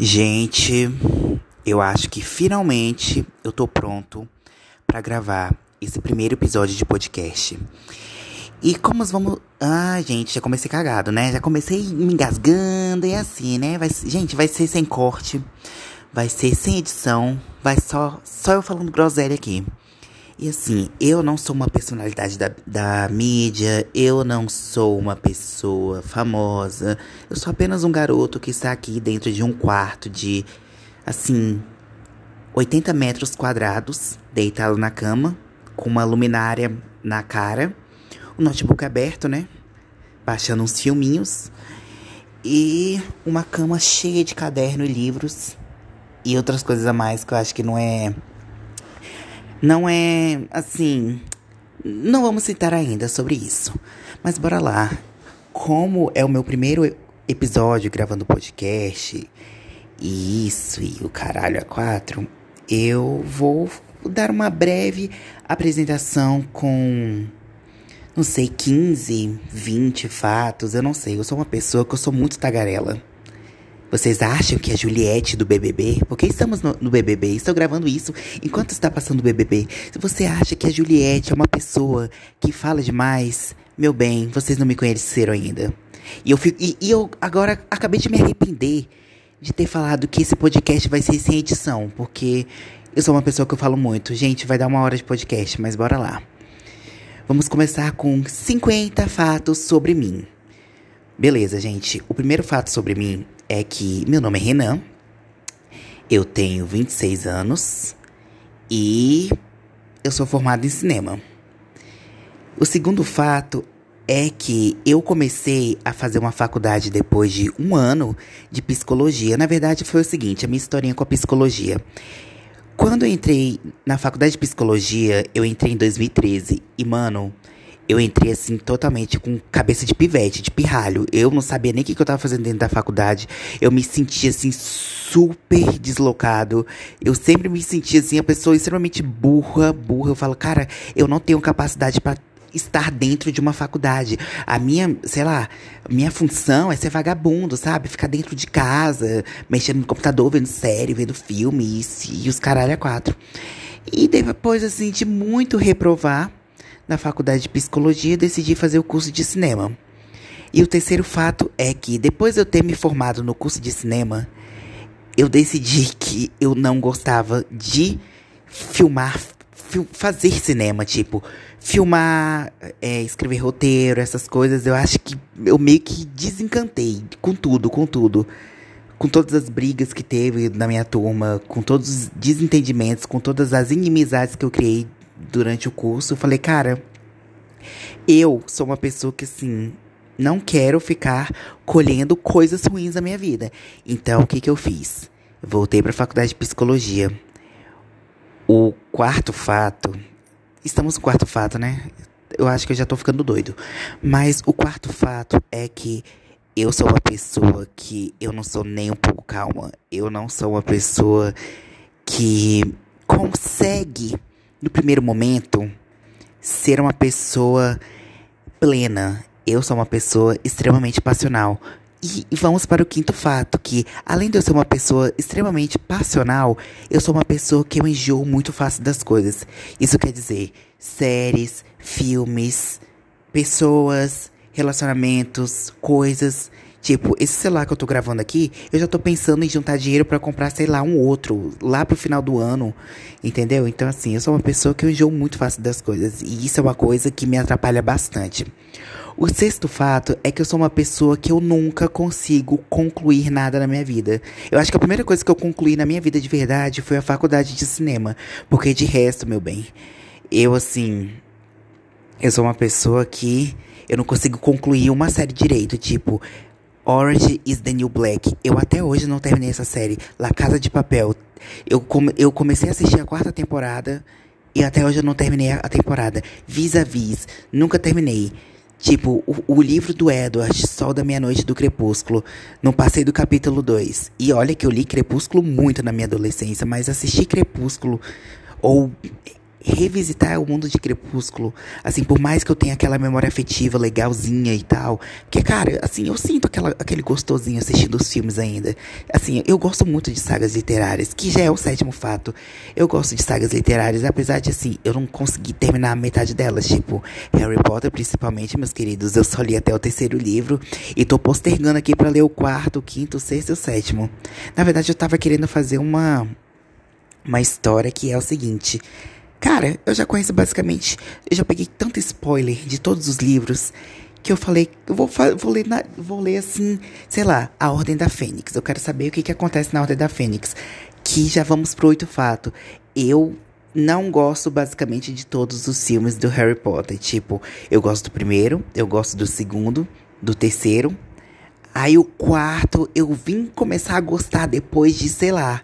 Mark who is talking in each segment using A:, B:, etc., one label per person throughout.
A: Gente, eu acho que finalmente eu tô pronto para gravar esse primeiro episódio de podcast. E como vamos. Ah, gente, já comecei cagado, né? Já comecei me engasgando e assim, né? Vai... Gente, vai ser sem corte, vai ser sem edição, vai só, só eu falando groselha aqui. E assim, eu não sou uma personalidade da, da mídia, eu não sou uma pessoa famosa, eu sou apenas um garoto que está aqui dentro de um quarto de, assim, 80 metros quadrados, deitado na cama, com uma luminária na cara, o um notebook aberto, né? Baixando uns filminhos, e uma cama cheia de caderno e livros, e outras coisas a mais que eu acho que não é não é assim. Não vamos citar ainda sobre isso. Mas bora lá. Como é o meu primeiro episódio gravando podcast, e isso e o caralho a quatro, eu vou dar uma breve apresentação com não sei, 15, 20 fatos, eu não sei. Eu sou uma pessoa que eu sou muito tagarela. Vocês acham que é Juliette do BBB? Porque estamos no, no, BBB, estou gravando isso enquanto está passando o BBB. Se você acha que a Juliette é uma pessoa que fala demais, meu bem, vocês não me conheceram ainda. E eu, fico, e, e eu agora acabei de me arrepender de ter falado que esse podcast vai ser sem edição, porque eu sou uma pessoa que eu falo muito. Gente, vai dar uma hora de podcast, mas bora lá. Vamos começar com 50 fatos sobre mim. Beleza, gente. O primeiro fato sobre mim é que meu nome é Renan, eu tenho 26 anos e eu sou formado em cinema. O segundo fato é que eu comecei a fazer uma faculdade depois de um ano de psicologia. Na verdade, foi o seguinte: a minha historinha com a psicologia. Quando eu entrei na faculdade de psicologia, eu entrei em 2013 e, mano, eu entrei assim totalmente com cabeça de pivete, de pirralho. Eu não sabia nem o que, que eu tava fazendo dentro da faculdade. Eu me sentia assim super deslocado. Eu sempre me sentia assim a pessoa extremamente burra, burra. Eu falo, cara, eu não tenho capacidade para estar dentro de uma faculdade. A minha, sei lá, minha função é ser vagabundo, sabe? Ficar dentro de casa, mexendo no computador, vendo série, vendo filme e, e os caralho a quatro. E depois, assim, de muito reprovar, na faculdade de psicologia, decidi fazer o curso de cinema. E o terceiro fato é que, depois de eu ter me formado no curso de cinema, eu decidi que eu não gostava de filmar, fil fazer cinema, tipo, filmar, é, escrever roteiro, essas coisas. Eu acho que eu meio que desencantei com tudo, com tudo. Com todas as brigas que teve na minha turma, com todos os desentendimentos, com todas as inimizades que eu criei durante o curso, eu falei, cara, eu sou uma pessoa que assim, não quero ficar colhendo coisas ruins na minha vida. Então, o que que eu fiz? Voltei para a faculdade de psicologia. O quarto fato, estamos no quarto fato, né? Eu acho que eu já tô ficando doido. Mas o quarto fato é que eu sou uma pessoa que eu não sou nem um pouco calma. Eu não sou uma pessoa que consegue no primeiro momento, ser uma pessoa plena. Eu sou uma pessoa extremamente passional. E, vamos para o quinto fato, que além de eu ser uma pessoa extremamente passional, eu sou uma pessoa que eu enjoo muito fácil das coisas. Isso quer dizer séries, filmes, pessoas, relacionamentos, coisas. Tipo, esse celular que eu tô gravando aqui, eu já tô pensando em juntar dinheiro para comprar, sei lá, um outro, lá pro final do ano, entendeu? Então, assim, eu sou uma pessoa que eu enjoo muito fácil das coisas, e isso é uma coisa que me atrapalha bastante. O sexto fato é que eu sou uma pessoa que eu nunca consigo concluir nada na minha vida. Eu acho que a primeira coisa que eu concluí na minha vida de verdade foi a faculdade de cinema, porque de resto, meu bem, eu, assim, eu sou uma pessoa que eu não consigo concluir uma série direito, tipo. Orange is the New Black. Eu até hoje não terminei essa série. La Casa de Papel. Eu, come, eu comecei a assistir a quarta temporada e até hoje eu não terminei a, temporada. Vis-a-vis. Nunca terminei. Tipo, o, o, livro do Edward, Sol da Meia-Noite do Crepúsculo. Não passei do capítulo 2. E olha que eu li Crepúsculo muito na minha adolescência, mas assisti Crepúsculo ou revisitar o mundo de Crepúsculo. Assim, por mais que eu tenha aquela memória afetiva legalzinha e tal. Porque, cara, assim, eu sinto aquela, aquele gostosinho assistindo os filmes ainda. Assim, eu gosto muito de sagas literárias, que já é o sétimo fato. Eu gosto de sagas literárias, apesar de, assim, eu não consegui terminar a metade delas. Tipo, Harry Potter, principalmente, meus queridos. Eu só li até o terceiro livro. E tô postergando aqui para ler o quarto, o quinto, o sexto e o sétimo. Na verdade, eu tava querendo fazer uma. Uma história que é o seguinte. Cara, eu já conheço basicamente. Eu já peguei tanto spoiler de todos os livros que eu falei, eu vou, vou, ler, na, vou ler assim, sei lá, a Ordem da Fênix. Eu quero saber o que, que acontece na Ordem da Fênix. Que já vamos pro oito fato. Eu não gosto basicamente de todos os filmes do Harry Potter. Tipo, eu gosto do primeiro, eu gosto do segundo, do terceiro. Aí o quarto eu vim começar a gostar depois de, sei lá,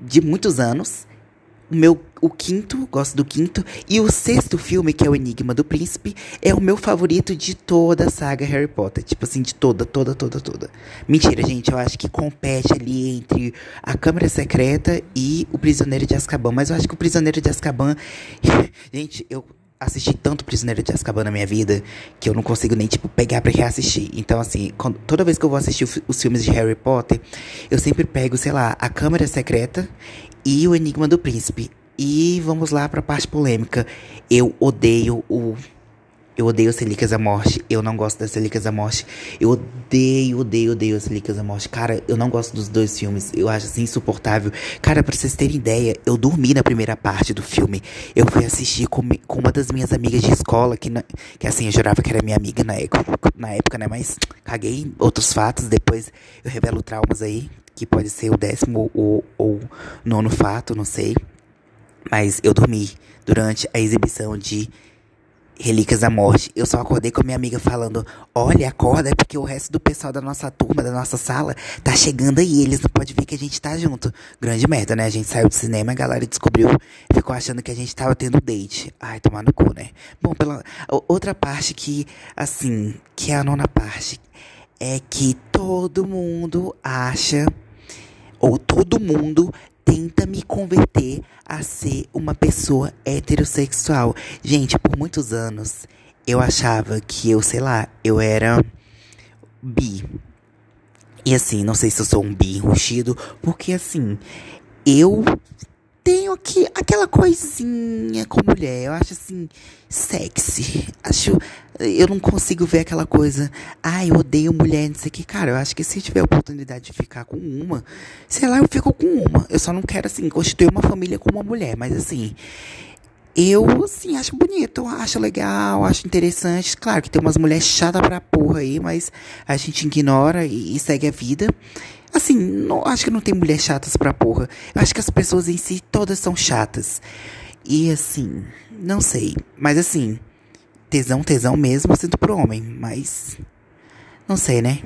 A: de muitos anos meu o quinto, gosto do quinto, e o sexto filme, que é o Enigma do Príncipe, é o meu favorito de toda a saga Harry Potter, tipo assim, de toda, toda, toda, toda. Mentira, gente, eu acho que compete ali entre a Câmara Secreta e o Prisioneiro de Azkaban, mas eu acho que o Prisioneiro de Azkaban, gente, eu assisti tanto Prisioneiro de Azkaban na minha vida que eu não consigo nem, tipo, pegar pra reassistir. Então, assim, quando, toda vez que eu vou assistir os filmes de Harry Potter, eu sempre pego, sei lá, a Câmara Secreta e o Enigma do Príncipe. E vamos lá pra parte polêmica. Eu odeio o. Eu odeio as Relíquias da Morte. Eu não gosto das Relíquias da Morte. Eu odeio, odeio, odeio as Relíquias da Morte. Cara, eu não gosto dos dois filmes. Eu acho assim insuportável. Cara, pra vocês terem ideia, eu dormi na primeira parte do filme. Eu fui assistir com, com uma das minhas amigas de escola, que, que assim, eu jurava que era minha amiga na época, na época, né? Mas caguei outros fatos. Depois eu revelo traumas aí que pode ser o décimo ou, ou nono fato, não sei. Mas eu dormi durante a exibição de Relíquias da Morte. Eu só acordei com minha amiga falando: Olha, acorda, porque o resto do pessoal da nossa turma, da nossa sala, tá chegando aí. Eles não podem ver que a gente tá junto. Grande merda, né? A gente saiu do cinema, a galera descobriu, ficou achando que a gente tava tendo date. Ai, tomar no cu, né? Bom, pela outra parte que, assim, que é a nona parte, é que todo mundo acha ou todo mundo tenta me converter a ser uma pessoa heterossexual. Gente, por muitos anos eu achava que eu, sei lá, eu era bi. E assim, não sei se eu sou um bi enrustido, porque assim, eu tenho aqui aquela coisinha com mulher. Eu acho assim, sexy. Acho. Eu não consigo ver aquela coisa. Ai, eu odeio mulher, não sei o que. Cara, eu acho que se tiver a oportunidade de ficar com uma, sei lá, eu fico com uma. Eu só não quero, assim, constituir uma família com uma mulher. Mas assim. Eu, assim, acho bonito, acho legal, acho interessante. Claro que tem umas mulheres chatas pra porra aí, mas a gente ignora e, e segue a vida. Assim, não, acho que não tem mulheres chatas pra porra. Eu acho que as pessoas em si todas são chatas. E assim, não sei. Mas assim, tesão, tesão mesmo, eu sinto pro homem. Mas. Não sei, né?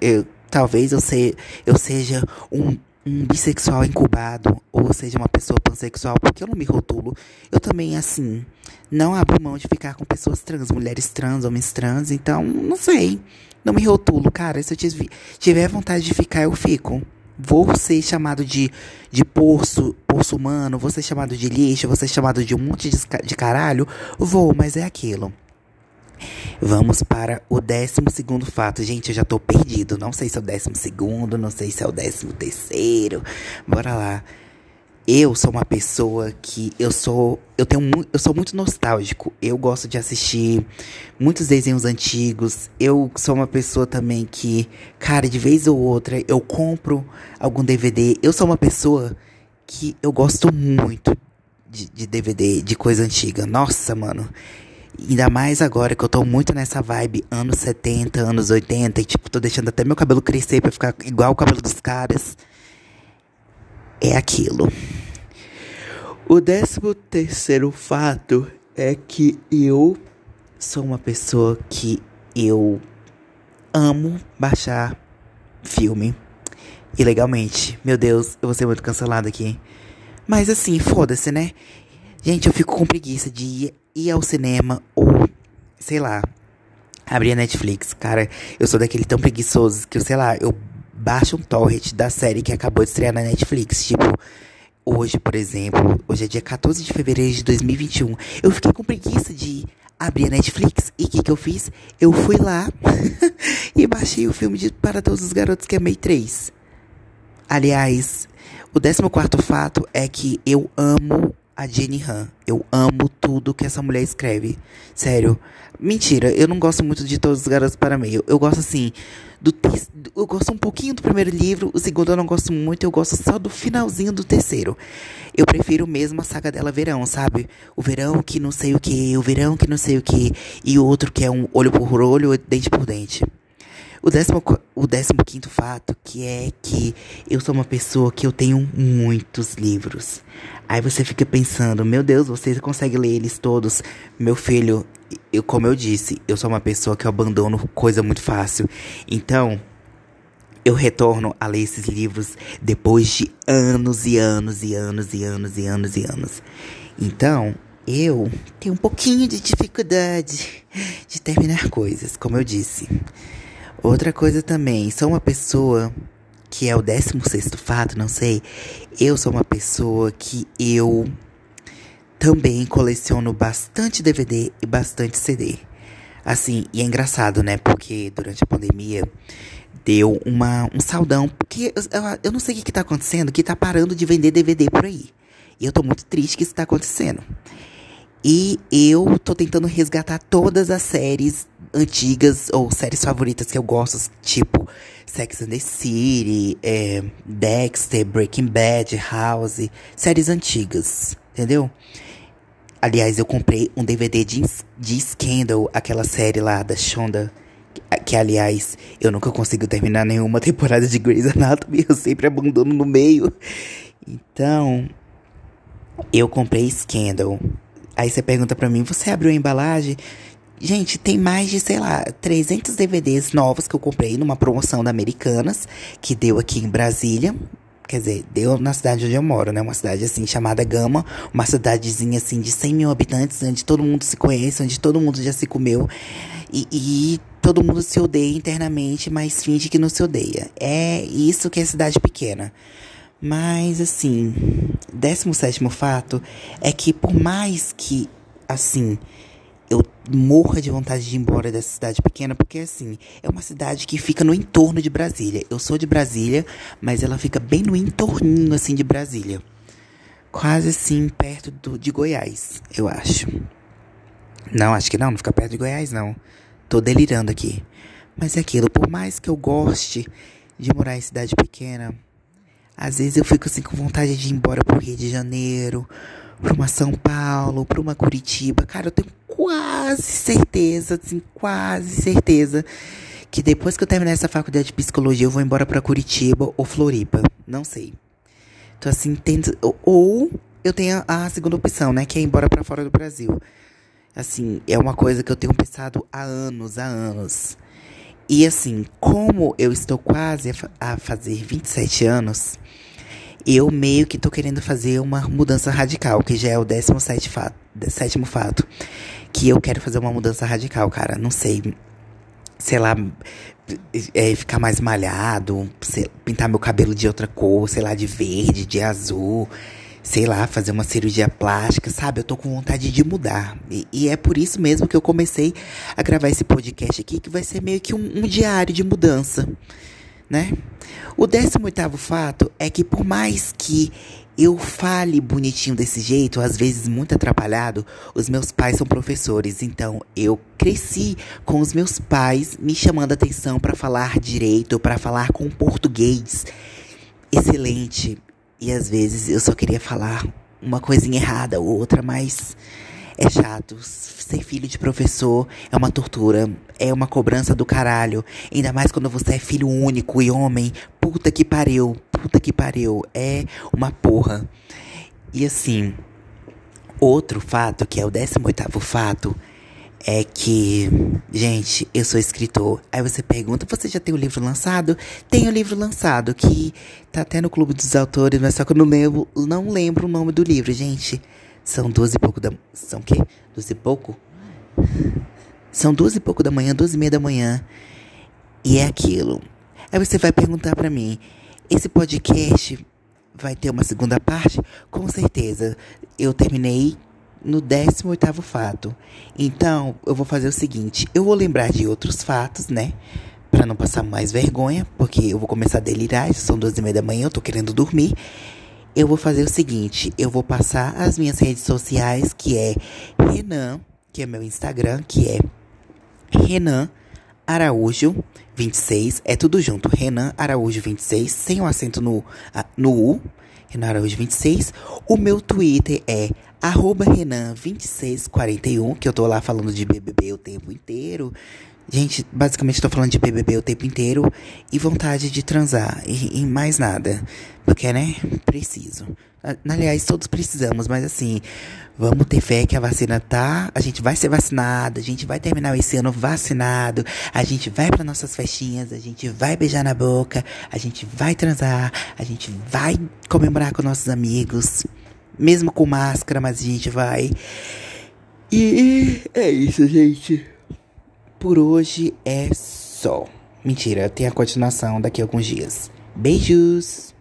A: Eu, talvez eu, se, eu seja um, um bissexual incubado. Ou seja, uma pessoa pansexual. Porque eu não me rotulo. Eu também, assim, não abro mão de ficar com pessoas trans, mulheres trans, homens trans. Então, não sei. Não me rotulo, cara. Se eu tiver vontade de ficar, eu fico. Vou ser chamado de, de poço, poço humano, vou ser chamado de lixo, vou ser chamado de um monte de, de caralho. Vou, mas é aquilo. Vamos para o décimo segundo fato. Gente, eu já tô perdido. Não sei se é o décimo segundo, não sei se é o décimo terceiro. Bora lá. Eu sou uma pessoa que eu sou eu tenho eu sou muito nostálgico. Eu gosto de assistir muitos desenhos antigos. Eu sou uma pessoa também que, cara, de vez ou outra eu compro algum DVD. Eu sou uma pessoa que eu gosto muito de, de DVD, de coisa antiga. Nossa, mano. Ainda mais agora que eu tô muito nessa vibe anos 70, anos 80 e tipo, tô deixando até meu cabelo crescer para ficar igual o cabelo dos caras é aquilo. O décimo terceiro fato é que eu sou uma pessoa que eu amo baixar filme ilegalmente. Meu Deus, eu vou ser muito cancelado aqui. Mas assim, foda-se, né? Gente, eu fico com preguiça de ir, ir ao cinema ou, sei lá, abrir a Netflix. Cara, eu sou daquele tão preguiçoso que, sei lá, eu baixa um torrent da série que acabou de estrear na Netflix. Tipo, hoje, por exemplo, hoje é dia 14 de fevereiro de 2021, eu fiquei com preguiça de abrir a Netflix e o que, que eu fiz? Eu fui lá e baixei o filme de Para Todos os Garotos que Amei 3. Aliás, o 14 fato é que eu amo a Jenny Han. Eu amo tudo que essa mulher escreve. Sério. Mentira, eu não gosto muito de todos os garotos para meio. Eu gosto assim do eu gosto um pouquinho do primeiro livro, o segundo eu não gosto muito, eu gosto só do finalzinho do terceiro. Eu prefiro mesmo a saga dela Verão, sabe? O verão que não sei o que, o verão que não sei o que, e o outro que é um olho por olho, dente por dente. O décimo, o décimo quinto fato, que é que eu sou uma pessoa que eu tenho muitos livros. Aí você fica pensando, meu Deus, você consegue ler eles todos? Meu filho, eu, como eu disse, eu sou uma pessoa que eu abandono coisa muito fácil. Então, eu retorno a ler esses livros depois de anos e anos e anos e anos e anos e anos. Então, eu tenho um pouquinho de dificuldade de terminar coisas, como eu disse. Outra coisa também, sou uma pessoa que é o 16 fato, não sei. Eu sou uma pessoa que eu também coleciono bastante DVD e bastante CD. Assim, e é engraçado, né? Porque durante a pandemia deu uma, um saldão. Porque eu, eu, eu não sei o que, que tá acontecendo, que tá parando de vender DVD por aí. E eu tô muito triste que isso tá acontecendo. E eu tô tentando resgatar todas as séries antigas ou séries favoritas que eu gosto, tipo Sex and the City, é, Dexter, Breaking Bad, House, séries antigas, entendeu? Aliás, eu comprei um DVD de, de Scandal, aquela série lá da Shonda, que, que aliás, eu nunca consigo terminar nenhuma temporada de Grey's Anatomy, eu sempre abandono no meio. Então, eu comprei Scandal. Aí você pergunta pra mim, você abriu a embalagem? Gente, tem mais de, sei lá, 300 DVDs novos que eu comprei numa promoção da Americanas, que deu aqui em Brasília. Quer dizer, deu na cidade onde eu moro, né? Uma cidade assim chamada Gama, uma cidadezinha assim de 100 mil habitantes, onde todo mundo se conhece, onde todo mundo já se comeu. E, e todo mundo se odeia internamente, mas finge que não se odeia. É isso que é cidade pequena. Mas assim, 17 fato é que por mais que, assim, eu morra de vontade de ir embora dessa cidade pequena, porque assim, é uma cidade que fica no entorno de Brasília. Eu sou de Brasília, mas ela fica bem no entorninho assim de Brasília. Quase assim, perto do, de Goiás, eu acho. Não, acho que não, não fica perto de Goiás, não. Tô delirando aqui. Mas é aquilo, por mais que eu goste de morar em cidade pequena, às vezes eu fico assim com vontade de ir embora pro Rio de Janeiro, pra uma São Paulo, pra uma Curitiba. Cara, eu tenho quase certeza, assim, quase certeza que depois que eu terminar essa faculdade de psicologia eu vou embora para Curitiba ou Floripa, não sei. Então assim, tento ou eu tenho a segunda opção, né, que é ir embora para fora do Brasil. Assim, é uma coisa que eu tenho pensado há anos, há anos. E assim, como eu estou quase a fazer 27 anos, eu meio que tô querendo fazer uma mudança radical, que já é o 17 fato, sétimo fato. Que eu quero fazer uma mudança radical, cara. Não sei. Sei lá, é, ficar mais malhado, pintar meu cabelo de outra cor, sei lá, de verde, de azul. Sei lá, fazer uma cirurgia plástica, sabe? Eu tô com vontade de mudar. E, e é por isso mesmo que eu comecei a gravar esse podcast aqui, que vai ser meio que um, um diário de mudança né? O 18 fato é que por mais que eu fale bonitinho desse jeito, às vezes muito atrapalhado, os meus pais são professores, então eu cresci com os meus pais me chamando atenção para falar direito, para falar com português excelente. E às vezes eu só queria falar uma coisinha errada ou outra, mas é chato. Ser filho de professor é uma tortura. É uma cobrança do caralho. Ainda mais quando você é filho único e homem. Puta que pariu. Puta que pariu. É uma porra. E assim, outro fato, que é o 18 fato, é que, gente, eu sou escritor. Aí você pergunta, você já tem o livro lançado? Tem o livro lançado, que tá até no Clube dos Autores, mas só que eu não lembro, não lembro o nome do livro, gente. São duas e pouco da... São o quê? Duas e pouco? São duas e pouco da manhã, duas e meia da manhã. E é aquilo. Aí você vai perguntar para mim, esse podcast vai ter uma segunda parte? Com certeza. Eu terminei no 18 fato. Então, eu vou fazer o seguinte: eu vou lembrar de outros fatos, né? Pra não passar mais vergonha, porque eu vou começar a delirar. São duas e meia da manhã, eu tô querendo dormir. Eu vou fazer o seguinte: eu vou passar as minhas redes sociais, que é Renan, que é meu Instagram, que é Renan Araújo 26, é tudo junto. Renan Araújo 26, sem o um acento no, no U. Renan Araújo 26. O meu Twitter é arroba Renan2641, que eu tô lá falando de BBB o tempo inteiro. Gente, basicamente tô falando de BBB o tempo inteiro e vontade de transar e, e mais nada. Porque, né, preciso. Aliás, todos precisamos, mas assim, vamos ter fé que a vacina tá. A gente vai ser vacinado, a gente vai terminar esse ano vacinado, a gente vai para nossas festinhas, a gente vai beijar na boca, a gente vai transar, a gente vai comemorar com nossos amigos, mesmo com máscara, mas a gente vai. E é isso, gente. Por hoje é só. Mentira, tem a continuação daqui a alguns dias. Beijos!